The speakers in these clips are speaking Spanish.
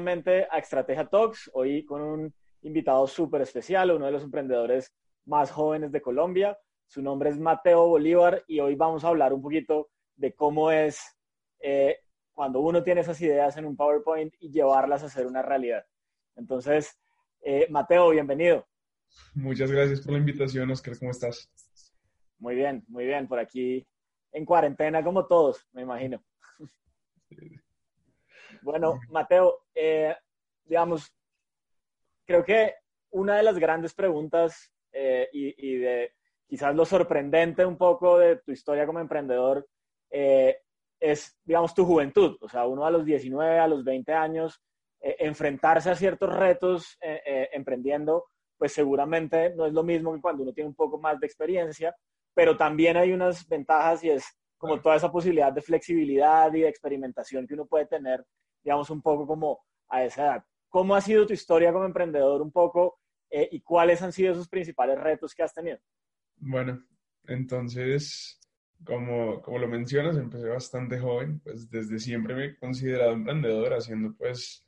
Nuevamente a Estrategia Talks, hoy con un invitado súper especial, uno de los emprendedores más jóvenes de Colombia. Su nombre es Mateo Bolívar y hoy vamos a hablar un poquito de cómo es eh, cuando uno tiene esas ideas en un PowerPoint y llevarlas a ser una realidad. Entonces, eh, Mateo, bienvenido. Muchas gracias por la invitación, Oscar. ¿Cómo estás? Muy bien, muy bien. Por aquí en cuarentena como todos, me imagino. Bueno, Mateo, eh, digamos, creo que una de las grandes preguntas eh, y, de quizás lo sorprendente un poco de tu historia como emprendedor eh, es, digamos, tu juventud. O sea, uno a los 19, a los 20 años, enfrentarse a ciertos retos emprendiendo, pues seguramente no es lo mismo que cuando uno tiene un poco más de experiencia, pero también hay unas ventajas y es como toda esa posibilidad de flexibilidad y de experimentación que uno puede tener digamos, un poco como a esa edad. ¿Cómo ha sido tu historia como emprendedor un poco eh, y cuáles han sido esos principales retos que has tenido? Bueno, entonces, como, como lo mencionas, empecé bastante joven, pues desde siempre me he considerado emprendedor, haciendo pues,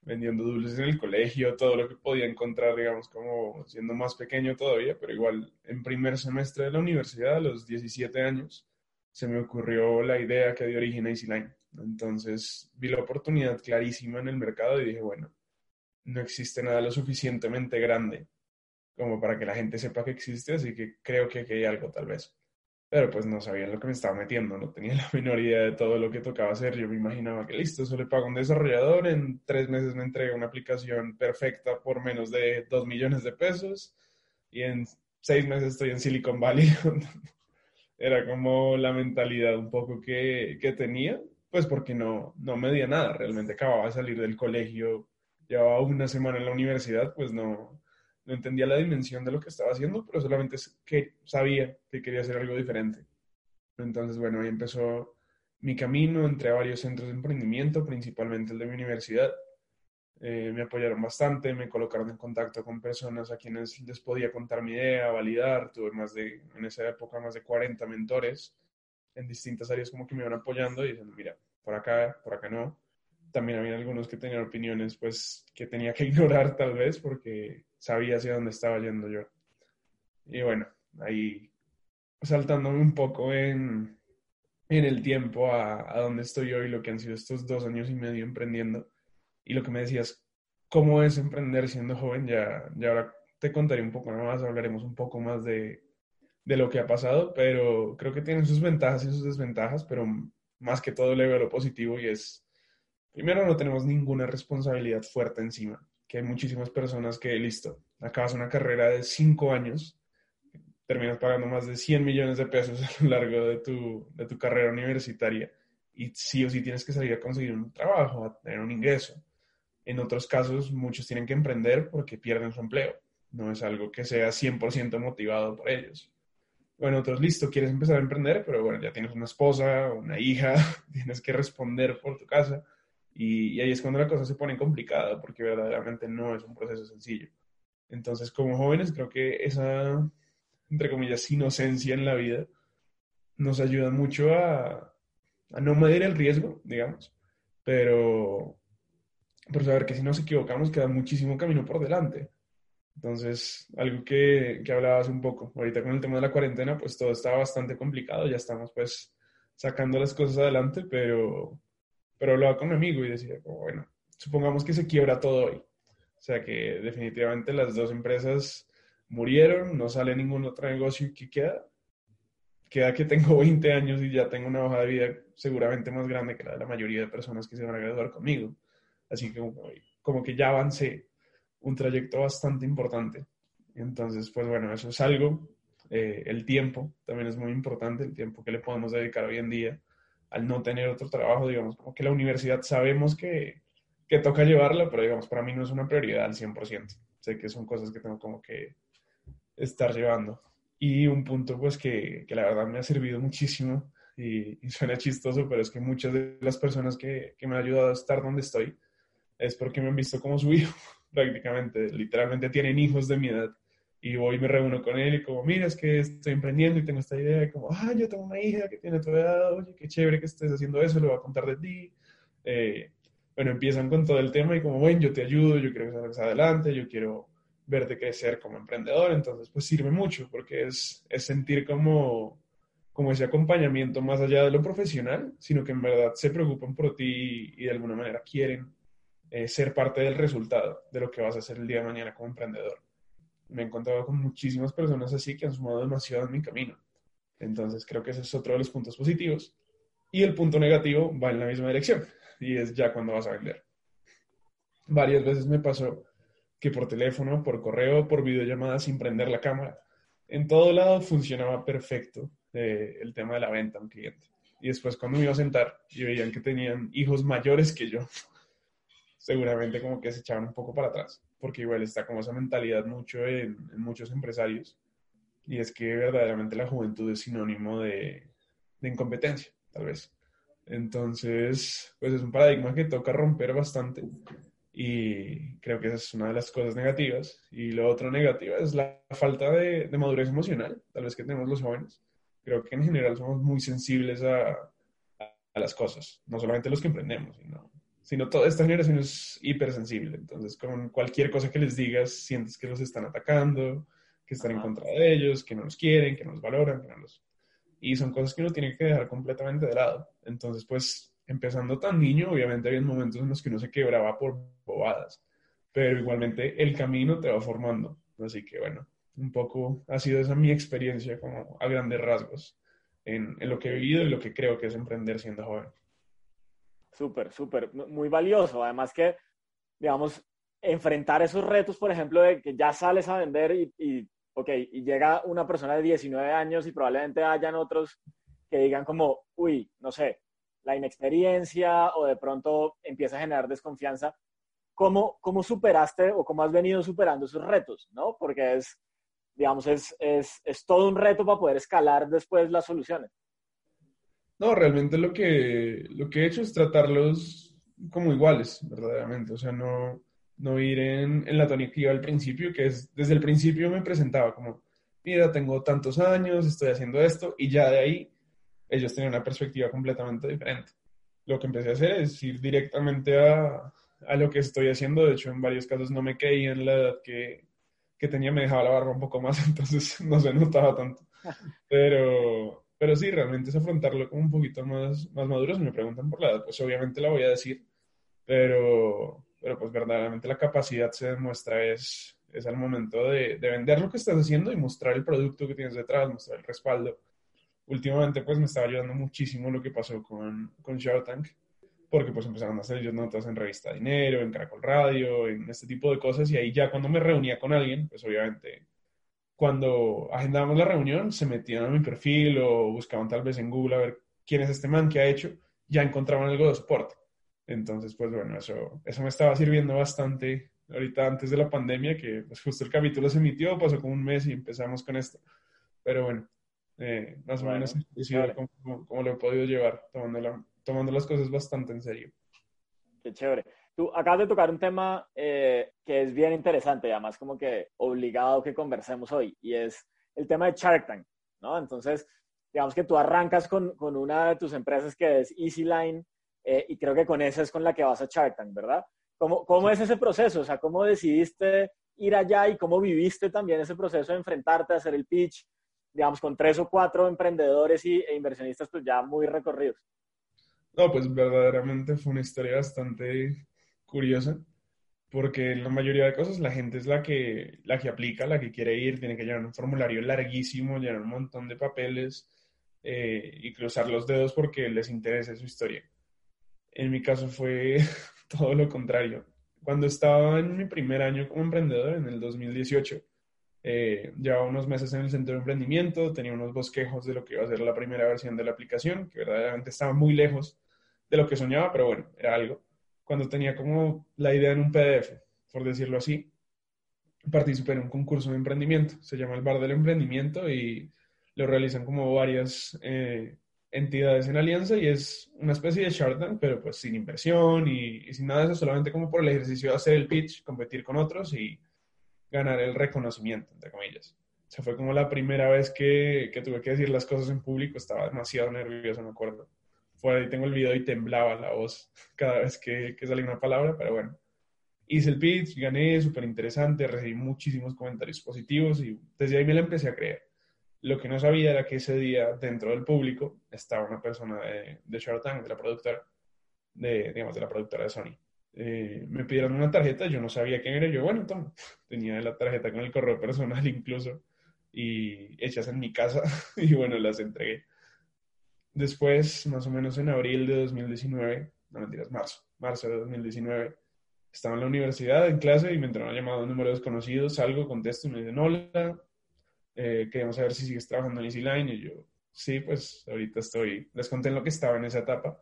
vendiendo dulces en el colegio, todo lo que podía encontrar, digamos, como siendo más pequeño todavía, pero igual en primer semestre de la universidad, a los 17 años, se me ocurrió la idea que dio origen a EasyLine. Entonces vi la oportunidad clarísima en el mercado y dije, bueno, no existe nada lo suficientemente grande como para que la gente sepa que existe, así que creo que aquí hay algo tal vez. Pero pues no sabía lo que me estaba metiendo, no tenía la menor idea de todo lo que tocaba hacer. Yo me imaginaba que listo, eso le pago a un desarrollador, en tres meses me entrega una aplicación perfecta por menos de dos millones de pesos y en seis meses estoy en Silicon Valley. Era como la mentalidad un poco que, que tenía pues porque no, no medía nada, realmente acababa de salir del colegio, llevaba una semana en la universidad, pues no, no entendía la dimensión de lo que estaba haciendo, pero solamente que sabía que quería hacer algo diferente. Entonces, bueno, ahí empezó mi camino, entré a varios centros de emprendimiento, principalmente el de mi universidad. Eh, me apoyaron bastante, me colocaron en contacto con personas a quienes les podía contar mi idea, validar. Tuve más de, en esa época, más de 40 mentores en distintas áreas como que me iban apoyando y diciendo, mira, por acá, por acá no. También había algunos que tenían opiniones pues que tenía que ignorar tal vez porque sabía hacia dónde estaba yendo yo. Y bueno, ahí saltándome un poco en, en el tiempo a, a donde estoy hoy, lo que han sido estos dos años y medio emprendiendo. Y lo que me decías, ¿cómo es emprender siendo joven? Ya, ya ahora te contaré un poco más, hablaremos un poco más de, de lo que ha pasado, pero creo que tienen sus ventajas y sus desventajas, pero más que todo le veo lo positivo y es, primero, no tenemos ninguna responsabilidad fuerte encima, que hay muchísimas personas que, listo, acabas una carrera de cinco años, terminas pagando más de 100 millones de pesos a lo largo de tu, de tu carrera universitaria y sí o sí tienes que salir a conseguir un trabajo, a tener un ingreso. En otros casos, muchos tienen que emprender porque pierden su empleo. No es algo que sea 100% motivado por ellos. Bueno, otros, listo, quieres empezar a emprender, pero bueno, ya tienes una esposa, una hija, tienes que responder por tu casa. Y, ahí es cuando la cosa se pone complicada, porque verdaderamente no es un proceso sencillo. Entonces, como jóvenes, creo que esa, entre comillas, inocencia en la vida nos ayuda mucho a, a no medir el riesgo, digamos, pero por saber que si nos equivocamos queda muchísimo camino por delante. Entonces, algo que, que hablabas un poco, ahorita con el tema de la cuarentena, pues todo estaba bastante complicado, ya estamos pues sacando las cosas adelante, pero, pero hablaba con un amigo y decía, bueno, supongamos que se quiebra todo hoy. O sea que definitivamente las dos empresas murieron, no sale ningún otro negocio que queda. Queda que tengo 20 años y ya tengo una hoja de vida seguramente más grande que la de la mayoría de personas que se van a graduar conmigo. Así que como, como que ya avancé un trayecto bastante importante. Entonces, pues bueno, eso es algo. Eh, el tiempo también es muy importante, el tiempo que le podemos dedicar hoy en día al no tener otro trabajo, digamos, como que la universidad sabemos que, que toca llevarla, pero digamos, para mí no es una prioridad al 100%. Sé que son cosas que tengo como que estar llevando. Y un punto, pues, que, que la verdad me ha servido muchísimo y, suena chistoso, pero es que muchas de las personas que, que me han ayudado a estar donde estoy es porque me han visto como su hijo, prácticamente. Literalmente tienen hijos de mi edad y voy y me reúno con él y como, mira, es que estoy emprendiendo y tengo esta idea, y como, ah, yo tengo una hija que tiene tu edad, oye, qué chévere que estés haciendo eso, le voy a contar de ti. Eh, bueno, empiezan con todo el tema y como, bueno, yo te ayudo, yo quiero que salgas adelante, yo quiero verte crecer como emprendedor, entonces pues sirve mucho porque es, es sentir como, como ese acompañamiento más allá de lo profesional, sino que en verdad se preocupan por ti y, de alguna manera quieren eh, ser parte del resultado de lo que vas a hacer el día de mañana como emprendedor me he encontrado con muchísimas personas así que han sumado demasiado en mi camino. Entonces creo que ese es otro de los puntos positivos. Y el punto negativo va en la misma dirección y es ya cuando vas a vender. Varias veces me pasó que por teléfono, por correo, por videollamada sin prender la cámara, en todo lado funcionaba perfecto eh, el tema de la venta a un cliente. Y después cuando me iba a sentar y veían que tenían hijos mayores que yo, seguramente como que se echaban un poco para atrás porque igual está como esa mentalidad mucho en, muchos empresarios, y es que verdaderamente la juventud es sinónimo de, de incompetencia, tal vez. Entonces, pues es un paradigma que toca romper bastante y creo que esa es una de las cosas negativas. Y lo otro negativo es la falta de, de, madurez emocional, tal vez que tenemos los jóvenes. Creo que en general somos muy sensibles a, a las cosas, no solamente los que emprendemos, sino sino toda esta generación es hipersensible. Entonces, con cualquier cosa que les digas, sientes que los están atacando, que están en contra de ellos, que no los quieren, que no los valoran, que no los... Y son cosas que uno tiene que dejar completamente de lado. Entonces, pues, empezando tan niño, obviamente había momentos en los que uno se quebraba por bobadas, pero igualmente el camino te va formando. Así que, bueno, un poco ha sido esa mi experiencia como a grandes rasgos en, en lo que he vivido y lo que creo que es emprender siendo joven. Súper, súper, muy valioso. Además que, digamos, enfrentar esos retos, por ejemplo, de que ya sales a vender y, y, y llega una persona de 19 años y probablemente hayan otros que digan como, uy, no sé, la inexperiencia o de pronto empieza a generar desconfianza. ¿Cómo, cómo superaste o cómo has venido superando esos retos? ¿no? Porque es, digamos, es, es, es todo un reto para poder escalar después las soluciones. No, realmente lo que, lo que he hecho es tratarlos como iguales, verdaderamente. O sea, no, no ir en, en la tónica al principio, que es desde el principio me presentaba como, mira, tengo tantos años, estoy haciendo esto, y ya de ahí ellos tenían una perspectiva completamente diferente. Lo que empecé a hacer es ir directamente a, a lo que estoy haciendo. De hecho, en varios casos no me caí en la edad que, que tenía, me dejaba la barba un poco más, entonces no se notaba tanto. Pero, pero sí, realmente es afrontarlo como un poquito más, más maduro. Si me preguntan por la edad, pues obviamente la voy a decir, pero, pero pues verdaderamente la capacidad se demuestra es, es al momento de, de, vender lo que estás haciendo y mostrar el producto que tienes detrás, mostrar el respaldo. Últimamente pues me estaba ayudando muchísimo lo que pasó con, con Shark Tank, porque pues empezaron a hacer ellos notas en Revista Dinero, en Caracol Radio, en este tipo de cosas, y ahí ya cuando me reunía con alguien, pues obviamente cuando agendábamos la reunión, se metían a mi perfil o buscaban tal vez en Google a ver quién es este man que ha hecho, ya encontraban algo de soporte. Entonces, pues bueno, eso, eso me estaba sirviendo bastante ahorita antes de la pandemia, que pues justo el capítulo se emitió, pasó como un mes y empezamos con esto. Pero bueno, eh, más o menos así como, como, lo he podido llevar, tomando, tomando las cosas bastante en serio. Qué chévere. Tú acabas de tocar un tema eh, que es bien interesante y además como que obligado que conversemos hoy y es el tema de Shark Tank, ¿no? Entonces, digamos que tú arrancas con, con una de tus empresas que es EasyLine eh, y creo que con esa es con la que vas a Shark Tank, ¿verdad? ¿Cómo, ¿Cómo es ese proceso? O sea, ¿cómo decidiste ir allá y cómo viviste también ese proceso de enfrentarte a hacer el pitch, digamos, con tres o cuatro emprendedores y, e inversionistas pues ya muy recorridos? No, pues verdaderamente fue una historia bastante curiosa, porque la mayoría de cosas la gente es la que, la que aplica, la que quiere ir, tiene que llenar un formulario larguísimo, llenar un montón de papeles eh, y cruzar los dedos porque les interesa su historia. En mi caso fue todo lo contrario. cuando estaba en mi primer año como emprendedor, en el 2018, eh, llevaba unos meses en el centro de emprendimiento, tenía unos bosquejos de lo que iba a ser la primera versión de la aplicación, que verdaderamente estaba muy lejos de lo que soñaba, pero bueno, era algo. Cuando tenía como la idea en un PDF, por decirlo así, participé en un concurso de emprendimiento, se llama el Bar del Emprendimiento y lo realizan como varias eh, entidades en alianza y es una especie de Shark Tank, pero pues sin inversión y, sin nada de eso, solamente como por el ejercicio de hacer el pitch, competir con otros y ganar el reconocimiento, entre comillas. O sea, fue como la primera vez que, que tuve que decir las cosas en público, estaba demasiado nervioso, me acuerdo. Fue ahí tengo el video y temblaba la voz cada vez que, que salía una palabra, pero bueno. Hice el pitch, gané, súper interesante, recibí muchísimos comentarios positivos y desde ahí me la empecé a creer. Lo que no sabía era que ese día dentro del público estaba una persona de, de Shark Tank, de la productora, de, digamos, de la productora de Sony. Eh, me pidieron una tarjeta, yo no sabía quién era, yo, bueno, toma, tenía la tarjeta con el correo personal incluso, y hechas en mi casa, y bueno, las entregué. Después, más o menos en abril de 2019, no mentiras, marzo, marzo de 2019, estaba en la universidad en clase y me entró una llamada de un número desconocido, salgo, contesto y me dicen, hola, eh, queremos saber si sigues trabajando en EasyLine, y yo, sí, pues ahorita estoy, les conté en lo que estaba en esa etapa,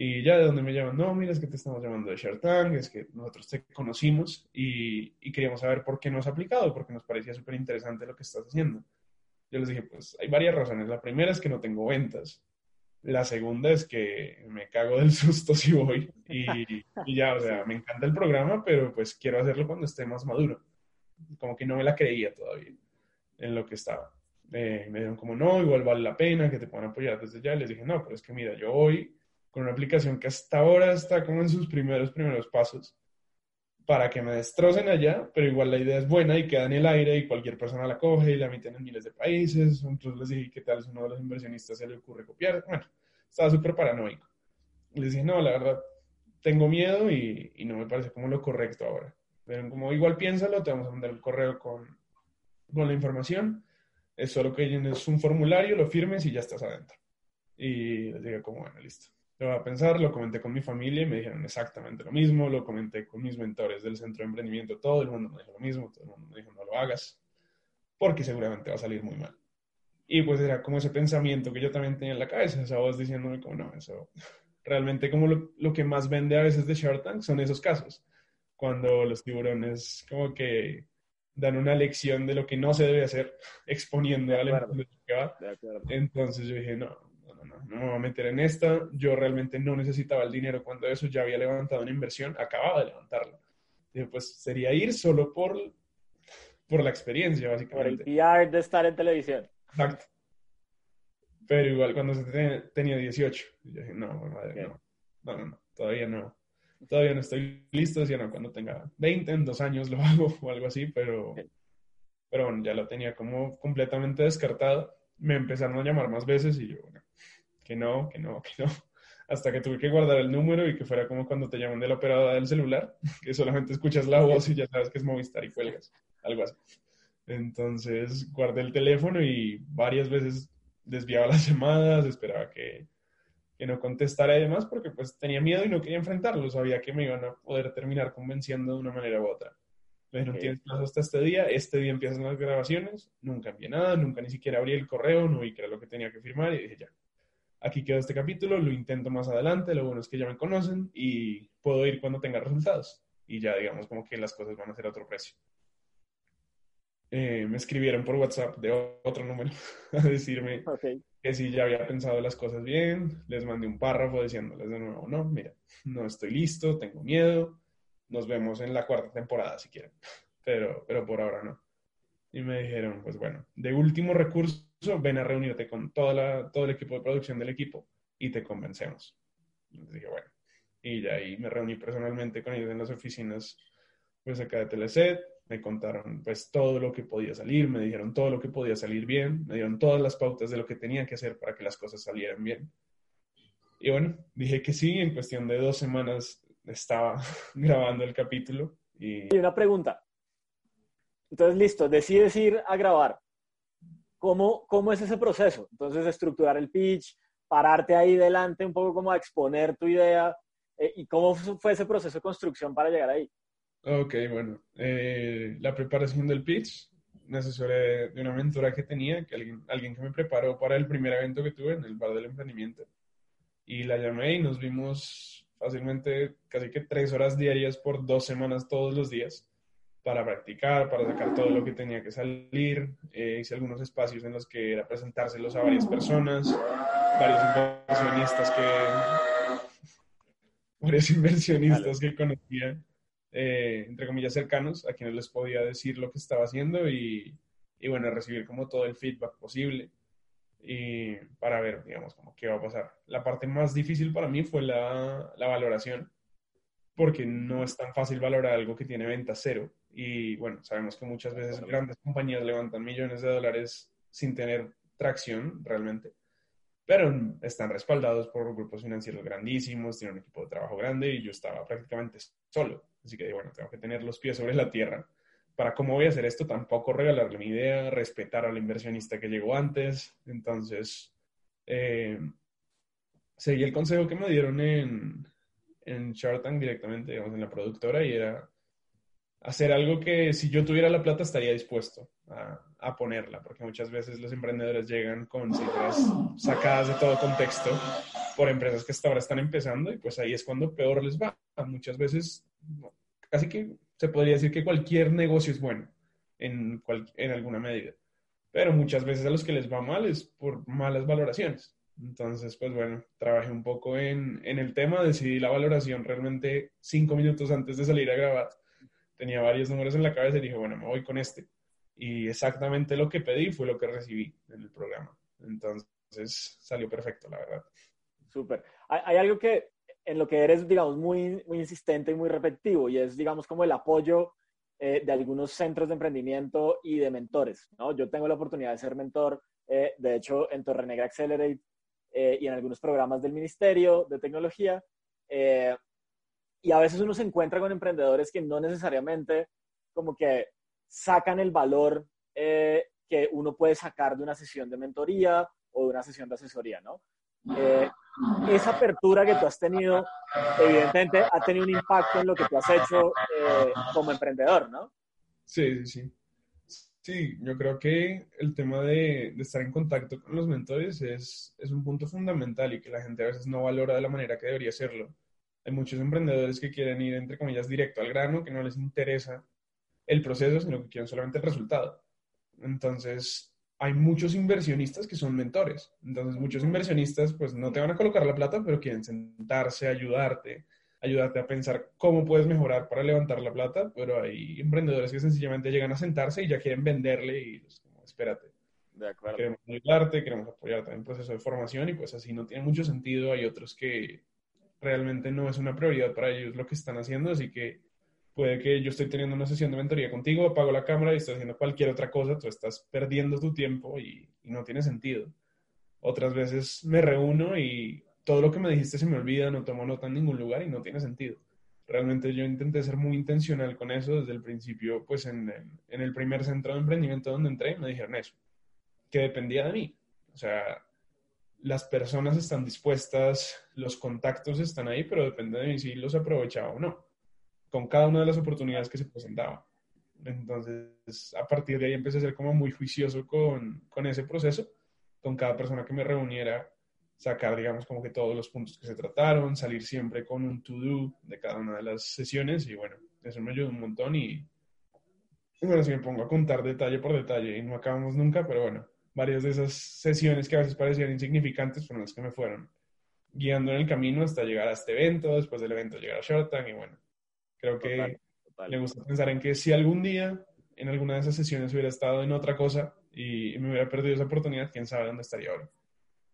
y ya de donde me llaman, no, mira, es que te estamos llamando de Shark es que nosotros te conocimos y, y queríamos saber por qué no has aplicado, porque nos parecía súper interesante lo que estás haciendo. Yo les dije, pues hay varias razones. La primera es que no tengo ventas. La segunda es que me cago del susto si voy. Y, ya, o sea, me encanta el programa, pero pues quiero hacerlo cuando esté más maduro. Como que no me la creía todavía en lo que estaba. Eh, me dijeron como, no, igual vale la pena que te puedan apoyar desde ya. Les dije, no, pero es que mira, yo voy con una aplicación que hasta ahora está como en sus primeros, primeros pasos para que me destrocen allá, pero igual la idea es buena y queda en el aire y cualquier persona la coge y la emiten en miles de países. Entonces les dije, ¿qué tal si uno de los inversionistas se le ocurre copiar? Bueno, estaba súper paranoico. Les dije, no, la verdad, tengo miedo y, y, no me parece como lo correcto ahora. Pero como igual piénsalo, te vamos a mandar el correo con, con la información. Es solo que es un formulario, lo firmes y ya estás adentro. Y les dije, como, bueno, listo lo voy a pensar, lo comenté con mi familia y me dijeron exactamente lo mismo, lo comenté con mis mentores del centro de emprendimiento, todo el mundo me dijo lo mismo, todo el mundo me dijo no lo hagas, porque seguramente va a salir muy mal. Y pues era como ese pensamiento que yo también tenía en la cabeza, esa voz diciéndome como no, eso realmente como lo, lo que más vende a veces de Shark Tank son esos casos, cuando los tiburones como que dan una lección de lo que no se debe hacer, exponiendo al emprendedor Entonces yo dije, no, no me voy a meter en esta, yo realmente no necesitaba el dinero cuando eso ya había levantado una inversión, acababa de levantarla. Dije, pues sería ir solo por, por la experiencia, básicamente. Por el PR de estar en televisión. Exacto. Pero igual cuando se tenía 18, yo dije, no, madre, no, no, no, todavía no. Todavía no estoy listo, decía, no, cuando tenga 20, en dos años lo hago o algo así, pero, pero bueno, ya lo tenía como completamente descartado. Me empezaron a llamar más veces y yo, bueno, que no, que no, que no. Hasta que tuve que guardar el número y que fuera como cuando te llaman de la operadora del celular, que solamente escuchas la voz y ya sabes que es Movistar y cuelgas, algo así. Entonces guardé el teléfono y varias veces desviaba las llamadas, esperaba que, que no contestara y demás, porque pues tenía miedo y no quería enfrentarlo, sabía que me iban a poder terminar convenciendo de una manera u otra. Me no tienes plazo hasta este día, este día empiezan las grabaciones, nunca envié nada, nunca ni siquiera abrí el correo, no vi que era lo que tenía que firmar y dije ya, aquí quedó este capítulo, lo intento más adelante, lo bueno es que ya me conocen y puedo ir cuando tenga resultados. Y ya digamos como que las cosas van a ser a otro precio. Eh, me escribieron por WhatsApp de otro número a decirme que si ya había pensado las cosas bien, les mandé un párrafo diciéndoles de nuevo, no, mira, no estoy listo, tengo miedo, nos vemos en la cuarta temporada si quieren, pero, pero por ahora no. Y me dijeron, pues bueno, de último recurso ven a reunirte con toda la, todo el equipo de producción del equipo y te convencemos. Entonces dije, bueno, y ya ahí me reuní personalmente con ellos en las oficinas, pues acá de Teleset, me contaron pues todo lo que podía salir, me dijeron todo lo que podía salir bien, me dieron todas las pautas de lo que tenía que hacer para que las cosas salieran bien. Y bueno, dije que sí, en cuestión de dos semanas estaba grabando el capítulo. Y... y una pregunta. Entonces, listo, decides ir a grabar. ¿Cómo, ¿Cómo es ese proceso? Entonces, estructurar el pitch, pararte ahí delante un poco como a exponer tu idea. Eh, ¿Y cómo fue ese proceso de construcción para llegar ahí? Ok, bueno. Eh, la preparación del pitch, me asesoré de una mentora que tenía, que alguien, alguien que me preparó para el primer evento que tuve en el bar del emprendimiento. Y la llamé y nos vimos fácilmente casi que tres horas diarias por dos semanas todos los días para practicar, para sacar todo lo que tenía que salir. Eh, hice algunos espacios en los que era presentárselos a varias personas, varios inversionistas que, varios inversionistas que conocía, eh, entre comillas, cercanos, a quienes les podía decir lo que estaba haciendo y, y bueno, recibir como todo el feedback posible y para ver, digamos, como qué va a pasar. La parte más difícil para mí fue la, la valoración, porque no es tan fácil valorar algo que tiene venta cero. Y bueno, sabemos que muchas veces grandes compañías levantan millones de dólares sin tener tracción realmente, pero están respaldados por grupos financieros grandísimos, tienen un equipo de trabajo grande y yo estaba prácticamente solo. Así que bueno, tengo que tener los pies sobre la tierra para cómo voy a hacer esto, tampoco regalarle mi idea, respetar al inversionista que llegó antes. Entonces, eh, seguí el consejo que me dieron en, en Shark Tank directamente, digamos, en la productora, y era hacer algo que si yo tuviera la plata estaría dispuesto a, a ponerla, porque muchas veces los emprendedores llegan con cifras sacadas de todo contexto por empresas que hasta ahora están empezando, y pues ahí es cuando peor les va. Muchas veces, casi que se podría decir que cualquier negocio es bueno en, en alguna medida, pero muchas veces a los que les va mal es por malas valoraciones. Entonces, pues bueno, trabajé un poco en, en el tema, decidí la valoración realmente cinco minutos antes de salir a grabar. Tenía varios números en la cabeza y dije, bueno, me voy con este. Y exactamente lo que pedí fue lo que recibí en el programa. Entonces, salió perfecto, la verdad. Súper. Hay, hay, algo que en lo que eres, digamos, muy, muy insistente y muy repetitivo, y es, digamos, como el apoyo eh, de algunos centros de emprendimiento y de mentores, ¿no? Yo tengo la oportunidad de ser mentor, eh, de hecho, en Torre Negra Accelerate eh, y en algunos programas del Ministerio de Tecnología, eh, y a veces uno se encuentra con emprendedores que no necesariamente como que sacan el valor eh, que uno puede sacar de una sesión de mentoría o de una sesión de asesoría, ¿no? Eh, esa apertura que tú has tenido, evidentemente, ha tenido un impacto en lo que tú has hecho eh, como emprendedor, ¿no? Sí, sí, sí. Sí, yo creo que el tema de, de, estar en contacto con los mentores es, es un punto fundamental y que la gente a veces no valora de la manera que debería hacerlo. Hay muchos emprendedores que quieren ir, entre comillas, directo al grano, que no les interesa el proceso, sino que quieren solamente el resultado. Entonces, hay muchos inversionistas que son mentores. Entonces, muchos inversionistas, pues no te van a colocar la plata, pero quieren sentarse, ayudarte, ayudarte a pensar cómo puedes mejorar para levantar la plata. Pero hay emprendedores que sencillamente llegan a sentarse y ya quieren venderle y es como, espérate. De acuerdo. Queremos ayudarte, queremos apoyarte en el proceso de formación y pues así no tiene mucho sentido. Hay otros que realmente no es una prioridad para ellos lo que están haciendo, así que puede que yo estoy teniendo una sesión de mentoría contigo, apago la cámara y estoy haciendo cualquier otra cosa, tú estás perdiendo tu tiempo y, no tiene sentido. Otras veces me reúno y todo lo que me dijiste se me olvida, no tomo nota en ningún lugar y no tiene sentido. Realmente yo intenté ser muy intencional con eso desde el principio, pues en en el primer centro de emprendimiento donde entré me dijeron eso, que dependía de mí. O sea, las personas están dispuestas, los contactos están ahí, pero depende de mí si los aprovechaba o no con cada una de las oportunidades que se presentaban. Entonces, a partir de ahí empecé a ser como muy juicioso con, con ese proceso, con cada persona que me reuniera, sacar, digamos, como que todos los puntos que se trataron, salir siempre con un to-do de cada una de las sesiones y bueno, eso me ayudó un montón y, y bueno, si me pongo a contar detalle por detalle y no acabamos nunca, pero bueno, varias de esas sesiones que a veces parecían insignificantes fueron las que me fueron guiando en el camino hasta llegar a este evento, después del evento llegar a Shark Tank y bueno, Creo que total, total. me gusta pensar en que si algún día en alguna de esas sesiones hubiera estado en otra cosa y me hubiera perdido esa oportunidad, quién sabe dónde estaría ahora.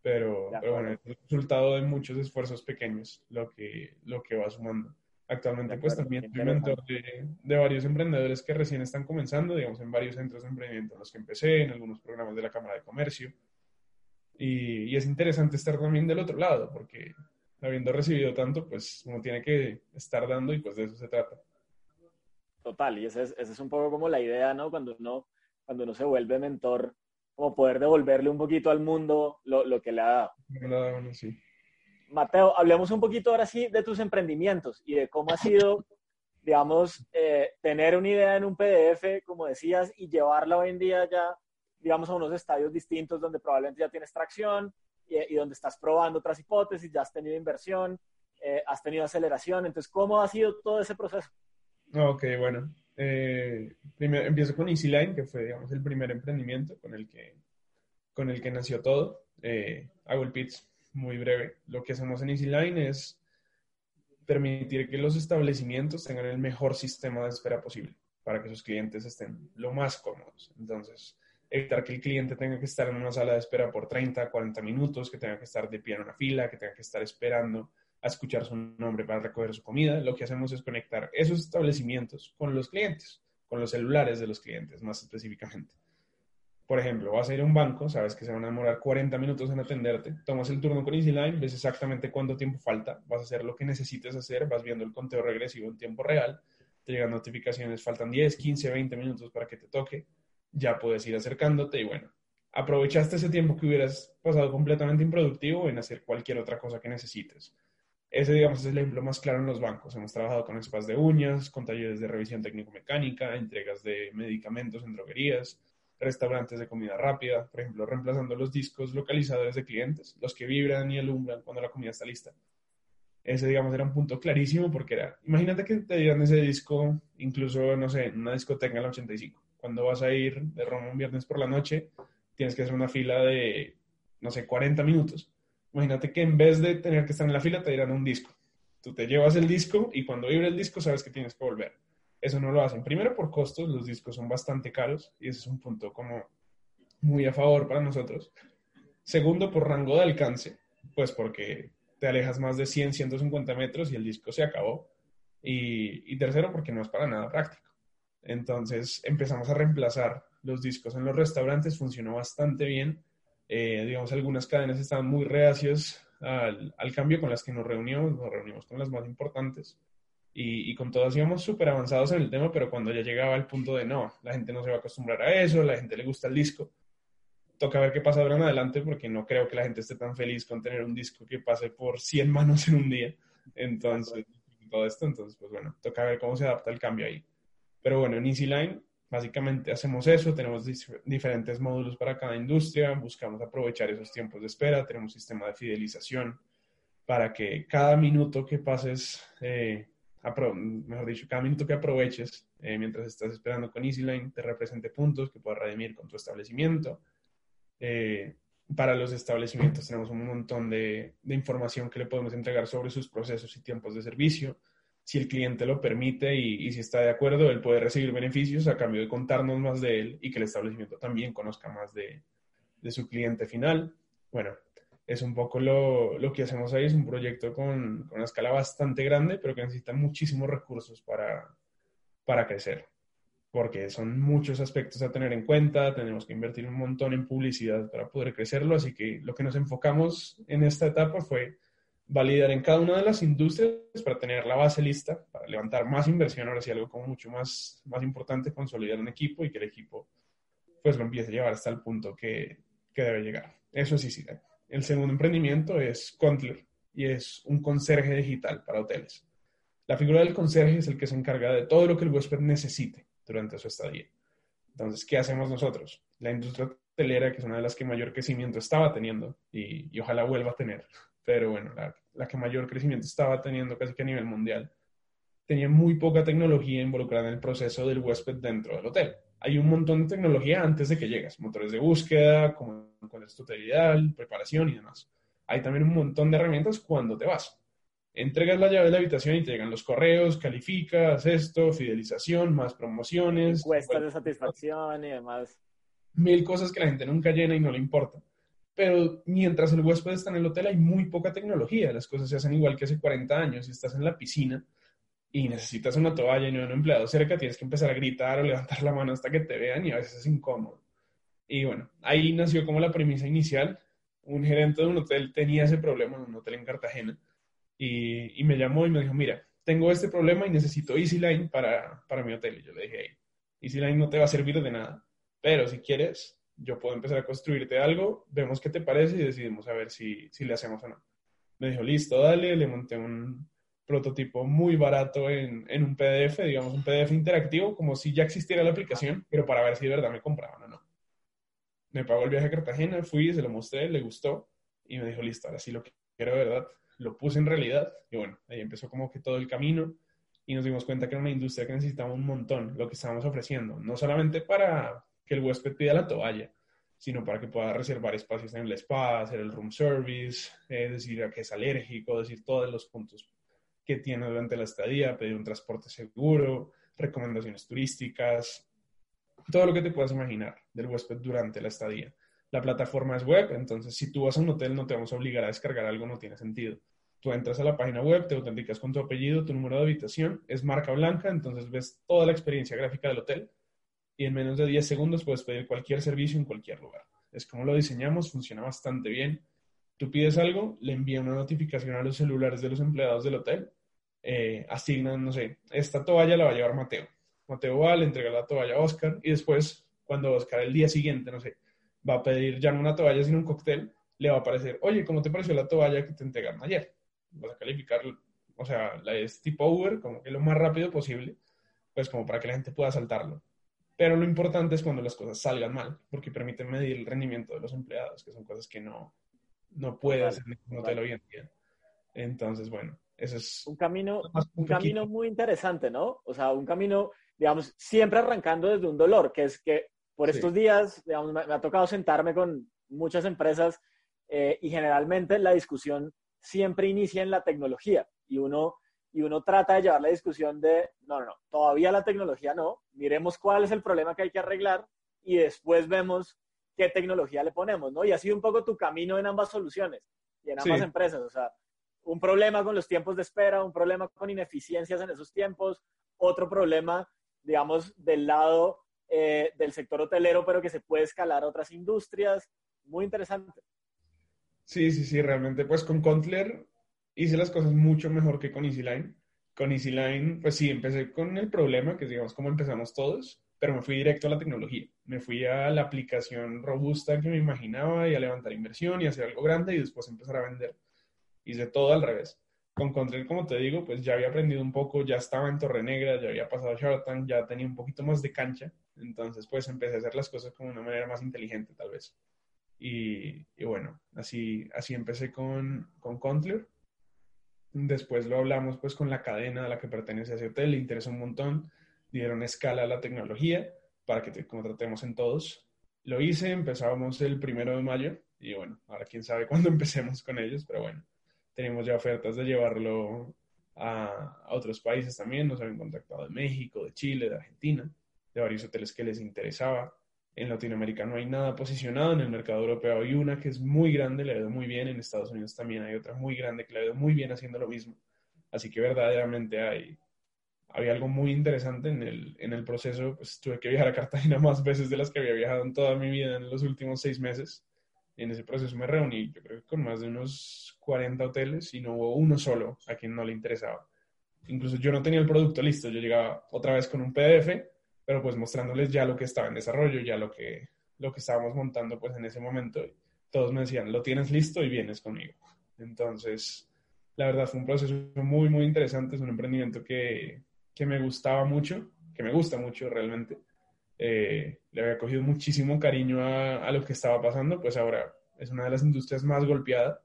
Pero, pero bueno, es el resultado de muchos esfuerzos pequeños lo que, lo que va sumando. Actualmente, pues también soy mentor de, de, varios emprendedores que recién están comenzando, digamos, en varios centros de emprendimiento en los que empecé, en algunos programas de la Cámara de Comercio. Y, y es interesante estar también del otro lado, porque habiendo recibido tanto, pues uno tiene que estar dando y pues de eso se trata. Total, y esa es, ese es un poco como la idea, ¿no? Cuando uno, cuando uno se vuelve mentor, como poder devolverle un poquito al mundo lo, lo que le ha dado. Sí. Mateo, hablemos un poquito ahora sí de tus emprendimientos y de cómo ha sido digamos, eh, tener una idea en un PDF, como decías, y llevarla hoy en día ya, digamos, a unos estadios distintos donde probablemente ya tienes tracción y, donde estás probando otras hipótesis, ya has tenido inversión, eh, has tenido aceleración. Entonces, ¿cómo ha sido todo ese proceso? Ok, bueno. Eh, primero empiezo con EasyLine, que fue, digamos, el primer emprendimiento con el que, con el que nació todo. hago el pitch muy breve. Lo que hacemos en EasyLine es permitir que los establecimientos tengan el mejor sistema de espera posible para que sus clientes estén lo más cómodos. Entonces, evitar que el cliente tenga que estar en una sala de espera por 30, 40 minutos, que tenga que estar de pie en una fila, que tenga que estar esperando a escuchar su nombre para recoger su comida. Lo que hacemos es conectar esos establecimientos con los clientes, con los celulares de los clientes más específicamente por ejemplo, vas a ir a un banco, sabes que se van a demorar 40 minutos en atenderte, tomas el turno con EasyLine, ves exactamente cuánto tiempo falta, vas a hacer lo que necesites hacer, vas viendo el conteo regresivo en tiempo real, te llegan notificaciones, faltan 10, 15, 20 minutos para que te toque, ya puedes ir acercándote y bueno, aprovechaste ese tiempo que hubieras pasado completamente improductivo en hacer cualquier otra cosa que necesites. Ese, digamos, es el ejemplo más claro en los bancos. Hemos trabajado con spas de uñas, con talleres de revisión técnico-mecánica, entregas de medicamentos en droguerías, restaurantes de comida rápida, por ejemplo, reemplazando los discos localizadores de clientes, los que vibran y alumbran cuando la comida está lista. Ese, digamos, era un punto clarísimo porque era, imagínate que te dieran ese disco, incluso, no sé, en una discoteca en la 85. Cuando vas a ir de Roma un viernes por la noche, tienes que hacer una fila de, no sé, 40 minutos. Imagínate que en vez de tener que estar en la fila, te dieran un disco. Tú te llevas el disco y cuando vibre el disco sabes que tienes que volver eso no lo hacen. Primero por costos, los discos son bastante caros y ese es un punto como muy a favor para nosotros. Segundo, por rango de alcance, pues porque te alejas más de 100, 150 metros y el disco se acabó. Y, tercero, porque no es para nada práctico. Entonces empezamos a reemplazar los discos en los restaurantes, funcionó bastante bien. Eh, digamos, algunas cadenas estaban muy reacias al, al, cambio con las que nos reunimos, nos reunimos con las más importantes y, con todos íbamos súper avanzados en el tema, pero cuando ya llegaba el punto de no, la gente no se va a acostumbrar a eso, la gente le gusta el disco, toca ver qué pasa ahora en adelante porque no creo que la gente esté tan feliz con tener un disco que pase por 100 manos en un día. Entonces, todo esto, entonces, pues bueno, toca ver cómo se adapta el cambio ahí. Pero bueno, en EasyLine básicamente hacemos eso, tenemos diferentes módulos para cada industria, buscamos aprovechar esos tiempos de espera, tenemos un sistema de fidelización para que cada minuto que pases eh, mejor dicho, cada minuto que aproveches eh, mientras estás esperando con EasyLine te represente puntos que puedas redimir con tu establecimiento. Eh, para los establecimientos tenemos un montón de, información que le podemos entregar sobre sus procesos y tiempos de servicio. Si el cliente lo permite y, si está de acuerdo, él puede recibir beneficios a cambio de contarnos más de él y que el establecimiento también conozca más de su cliente final. Bueno, es un poco lo, lo, que hacemos ahí. Es un proyecto con, con, una escala bastante grande, pero que necesita muchísimos recursos para, para crecer, porque son muchos aspectos a tener en cuenta. Tenemos que invertir un montón en publicidad para poder crecerlo. Así que lo que nos enfocamos en esta etapa fue validar en cada una de las industrias para tener la base lista, para levantar más inversión, ahora sí algo como mucho más, más importante, consolidar un equipo y que el equipo pues lo empiece a llevar hasta el punto que, que debe llegar. Eso sí, sí. El segundo emprendimiento es Contler y es un conserje digital para hoteles. La figura del conserje es el que se encarga de todo lo que el huésped necesite durante su estadía. Entonces, ¿qué hacemos nosotros? La industria hotelera, que es una de las que mayor crecimiento estaba teniendo y, ojalá vuelva a tener, pero bueno, la, la, que mayor crecimiento estaba teniendo casi que a nivel mundial, tenía muy poca tecnología involucrada en el proceso del huésped dentro del hotel hay un montón de tecnología antes de que llegas, motores de búsqueda, como con es tu ideal, preparación y demás. Hay también un montón de herramientas cuando te vas. Entregas la llave de la habitación y te llegan los correos, calificas esto, fidelización, más promociones. Encuestas de satisfacción y demás. Mil cosas que la gente nunca llena y no le importa. Pero mientras el huésped está en el hotel hay muy poca tecnología. Las cosas se hacen igual que hace 40 años. Si estás en la piscina, y necesitas una toalla y no un empleado cerca, tienes que empezar a gritar o levantar la mano hasta que te vean y a veces es incómodo. Y bueno, ahí nació como la premisa inicial. Un gerente de un hotel tenía ese problema en un hotel en Cartagena y, y me llamó y me dijo, mira, tengo este problema y necesito EasyLine para, para mi hotel. Y yo le dije, hey, EasyLine no te va a servir de nada, pero si quieres, yo puedo empezar a construirte algo, vemos qué te parece y decidimos a ver si, si le hacemos o no. Me dijo, listo, dale, le monté un, prototipo muy barato en, un PDF, digamos un PDF interactivo, como si ya existiera la aplicación, pero para ver si de verdad me compraban o no. Me pagó el viaje a Cartagena, fui, se lo mostré, le gustó y me dijo, listo, ahora sí lo quiero verdad. Lo puse en realidad y bueno, ahí empezó como que todo el camino y nos dimos cuenta que era una industria que necesitaba un montón lo que estábamos ofreciendo, no solamente para que el huésped pida la toalla, sino para que pueda reservar espacios en el spa, hacer el room service, eh, decir a qué es alérgico, decir todos los puntos que tiene durante la estadía, pedir un transporte seguro, recomendaciones turísticas, todo lo que te puedas imaginar del huésped durante la estadía. La plataforma es web, entonces si tú vas a un hotel no te vamos a obligar a descargar algo, no tiene sentido. Tú entras a la página web, te autenticas con tu apellido, tu número de habitación, es marca blanca, entonces ves toda la experiencia gráfica del hotel y en menos de 10 segundos puedes pedir cualquier servicio en cualquier lugar. Es como lo diseñamos, funciona bastante bien. Tú pides algo, le envía una notificación a los celulares de los empleados del hotel, eh, asignan, no sé, esta toalla la va a llevar Mateo. Mateo va, le entrega la toalla a Oscar y después, cuando Oscar el día siguiente, no sé, va a pedir ya no una toalla, sino un cóctel, le va a aparecer, oye, ¿cómo te pareció la toalla que te entregaron ayer? Vas a calificar, o sea, es tipo Uber, como que lo más rápido posible, pues como para que la gente pueda saltarlo. Pero lo importante es cuando las cosas salgan mal, porque permiten medir el rendimiento de los empleados, que son cosas que no, no puede hacer ningún hotel hoy en día. Entonces, bueno, ese es... Un camino, un camino muy interesante, ¿no? O sea, un camino, digamos, siempre arrancando desde un dolor, que es que por estos días, digamos, me, ha tocado sentarme con muchas empresas eh, y generalmente la discusión siempre inicia en la tecnología y uno y uno trata de llevar la discusión de, no, no, no, todavía la tecnología no, miremos cuál es el problema que hay que arreglar y después vemos qué tecnología le ponemos, ¿no? Y ha sido un poco tu camino en ambas soluciones y en ambas empresas, o sea, un problema con los tiempos de espera, un problema con ineficiencias en esos tiempos, otro problema, digamos, del lado eh, del sector hotelero, pero que se puede escalar a otras industrias. Muy interesante. Sí, sí, sí, realmente, pues con Contler hice las cosas mucho mejor que con EasyLine. Con EasyLine, pues sí, empecé con el problema, que digamos como empezamos todos, pero me fui directo a la tecnología. Me fui a la aplicación robusta que me imaginaba y a levantar inversión y hacer algo grande y después empezar a vender. Hice todo al revés. Con Control, como te digo, pues ya había aprendido un poco, ya estaba en Torre Negra, ya había pasado Shark Tank, ya tenía un poquito más de cancha. Entonces, pues empecé a hacer las cosas con una manera más inteligente, tal vez. Y, bueno, así, así empecé con, con Después lo hablamos pues con la cadena a la que pertenece ese hotel, le interesó un montón, dieron escala a la tecnología para que te contratemos en todos. Lo hice, empezábamos el primero de mayo y bueno, ahora quién sabe cuándo empecemos con ellos, pero bueno, tenemos ya ofertas de llevarlo a, a otros países también, nos habían contactado de México, de Chile, de Argentina, de varios hoteles que les interesaba en Latinoamérica no hay nada posicionado, en el mercado europeo hay una que es muy grande, le ha ido muy bien, en Estados Unidos también hay otra muy grande que le ha ido muy bien haciendo lo mismo. Así que verdaderamente hay, había algo muy interesante en el, en el proceso, pues tuve que viajar a Cartagena más veces de las que había viajado en toda mi vida en los últimos seis meses. En ese proceso me reuní, yo creo que con más de unos 40 hoteles y no hubo uno solo a quien no le interesaba. Incluso yo no tenía el producto listo, yo llegaba otra vez con un PDF pero pues mostrándoles ya lo que estaba en desarrollo, ya lo que, lo que estábamos montando pues en ese momento. Todos me decían, lo tienes listo y vienes conmigo. Entonces, la verdad fue un proceso muy, muy interesante, es un emprendimiento que, que me gustaba mucho, que me gusta mucho realmente. Eh, le había cogido muchísimo cariño a, a, lo que estaba pasando, pues ahora es una de las industrias más golpeadas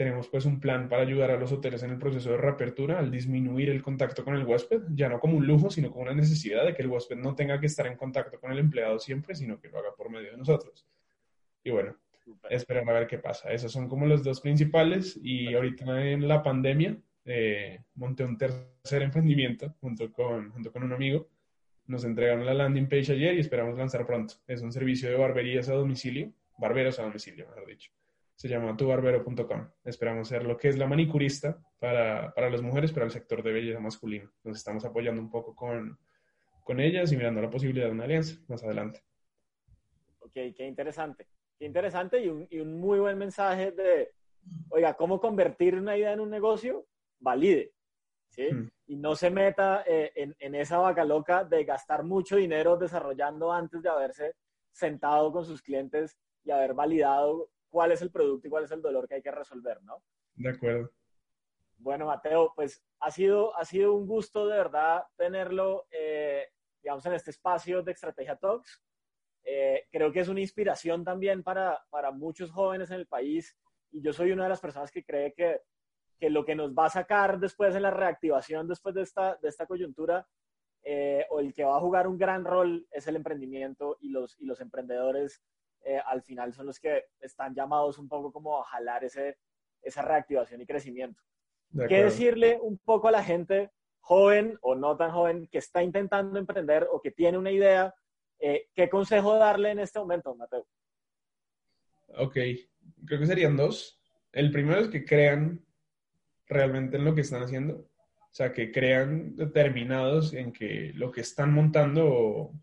tenemos pues un plan para ayudar a los hoteles en el proceso de reapertura al disminuir el contacto con el huésped, ya no como un lujo, sino como una necesidad de que el huésped no tenga que estar en contacto con el empleado siempre, sino que lo haga por medio de nosotros. Y bueno, esperar a ver qué pasa. Esos son como los dos principales y ahorita en la pandemia eh, monté un tercer emprendimiento junto con, junto con un amigo. Nos entregaron la landing page ayer y esperamos lanzar pronto. Es un servicio de barberías a domicilio, barberos a domicilio, mejor dicho se llama tubarbero.com. Esperamos ser lo que es la manicurista para, para, las mujeres, para el sector de belleza masculino. Nos estamos apoyando un poco con, con ellas y mirando la posibilidad de una alianza más adelante. Ok, qué interesante. Qué interesante y un, y un muy buen mensaje de, oiga, cómo convertir una idea en un negocio, valide. ¿sí? Hmm. Y no se meta eh, en, en esa vaca loca de gastar mucho dinero desarrollando antes de haberse sentado con sus clientes y haber validado cuál es el producto y cuál es el dolor que hay que resolver, ¿no? De acuerdo. Bueno, Mateo, pues ha sido, ha sido un gusto de verdad tenerlo, eh, digamos, en este espacio de Estrategia Talks. Eh, creo que es una inspiración también para, para muchos jóvenes en el país y yo soy una de las personas que cree que, que lo que nos va a sacar después en la reactivación, después de esta, de esta coyuntura, eh, o el que va a jugar un gran rol es el emprendimiento y los, y los emprendedores al final son los que están llamados un poco como a jalar ese, esa reactivación y crecimiento. ¿Qué decirle un poco a la gente joven o no tan joven que está intentando emprender o que tiene una idea? Eh, ¿Qué consejo darle en este momento, Mateo? Ok, creo que serían dos. El primero es que crean realmente en lo que están haciendo. O sea, que crean determinados en que lo que están montando o,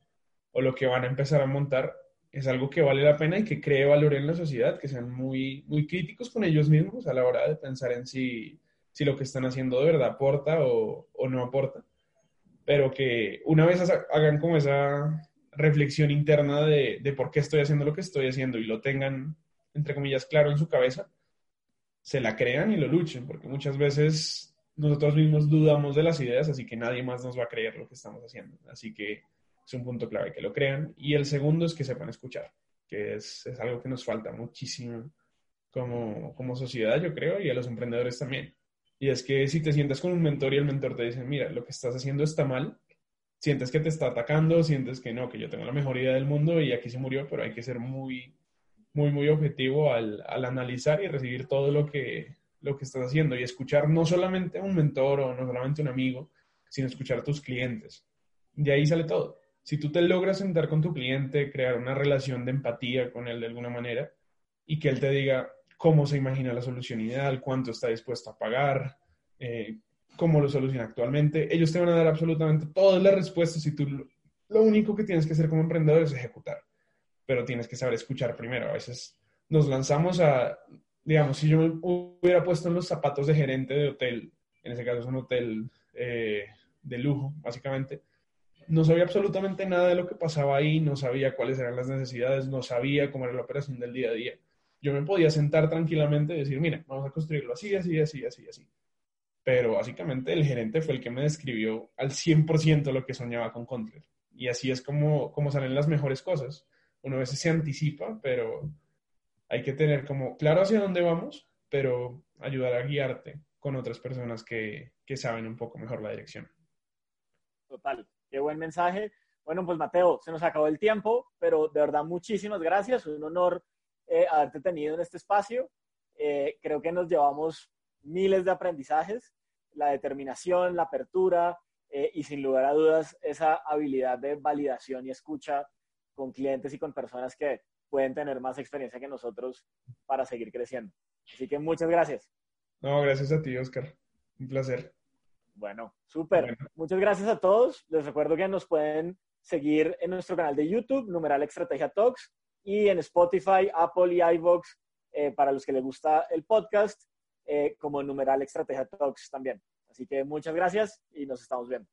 o lo que van a empezar a montar es algo que vale la pena y que cree valor en la sociedad, que sean muy, muy críticos con ellos mismos a la hora de pensar en si si lo que están haciendo de verdad aporta o, no aporta, pero que una vez hagan como esa reflexión interna de, de, por qué estoy haciendo lo que estoy haciendo y lo tengan, entre comillas, claro en su cabeza, se la crean y lo luchen, porque muchas veces nosotros mismos dudamos de las ideas, así que nadie más nos va a creer lo que estamos haciendo. Así que es un punto clave que lo crean. Y el segundo es que sepan escuchar, que es, es algo que nos falta muchísimo como, como sociedad, yo creo, y a los emprendedores también. Y es que si te sientas con un mentor y el mentor te dice, mira, lo que estás haciendo está mal, sientes que te está atacando, sientes que no, que yo tengo la mejor idea del mundo y aquí se murió, pero hay que ser muy, muy, muy objetivo al, al analizar y recibir todo lo que, lo que estás haciendo y escuchar no solamente a un mentor o no solamente a un amigo, sino escuchar a tus clientes. De ahí sale todo. Si tú te logras sentar con tu cliente, crear una relación de empatía con él de alguna manera y que él te diga, cómo se imagina la solución ideal, cuánto está dispuesto a pagar, eh, cómo lo soluciona actualmente. Ellos te van a dar absolutamente todas las respuestas y tú lo único que tienes que hacer como emprendedor es ejecutar, pero tienes que saber escuchar primero. A veces nos lanzamos a, digamos, si yo me hubiera puesto en los zapatos de gerente de hotel, en ese caso es un hotel eh, de lujo, básicamente, no sabía absolutamente nada de lo que pasaba ahí, no sabía cuáles eran las necesidades, no sabía cómo era la operación del día a día yo me podía sentar tranquilamente y decir, mira, vamos a construirlo así, así, así, así, así. Pero básicamente el gerente fue el que me describió al 100% lo que soñaba con Control. Y así es como, como salen las mejores cosas. Uno a veces se anticipa, pero hay que tener como claro hacia dónde vamos, pero ayudar a guiarte con otras personas que, que saben un poco mejor la dirección. Total, qué buen mensaje. Bueno, pues Mateo, se nos acabó el tiempo, pero de verdad muchísimas gracias. Un honor eh, haberte tenido en este espacio. Eh, creo que nos llevamos miles de aprendizajes, la determinación, la apertura eh, y sin lugar a dudas esa habilidad de validación y escucha con clientes y con personas que pueden tener más experiencia que nosotros para seguir creciendo. Así que muchas gracias. No, gracias a ti, Oscar. Un placer. Bueno, súper. Muchas gracias a todos. Les recuerdo que nos pueden seguir en nuestro canal de YouTube, Numeral Estrategia Talks y en Spotify, Apple y iVoox eh, para los que les gusta el podcast, eh, como numeral Estrategia Talks también. Así que muchas gracias y nos estamos viendo.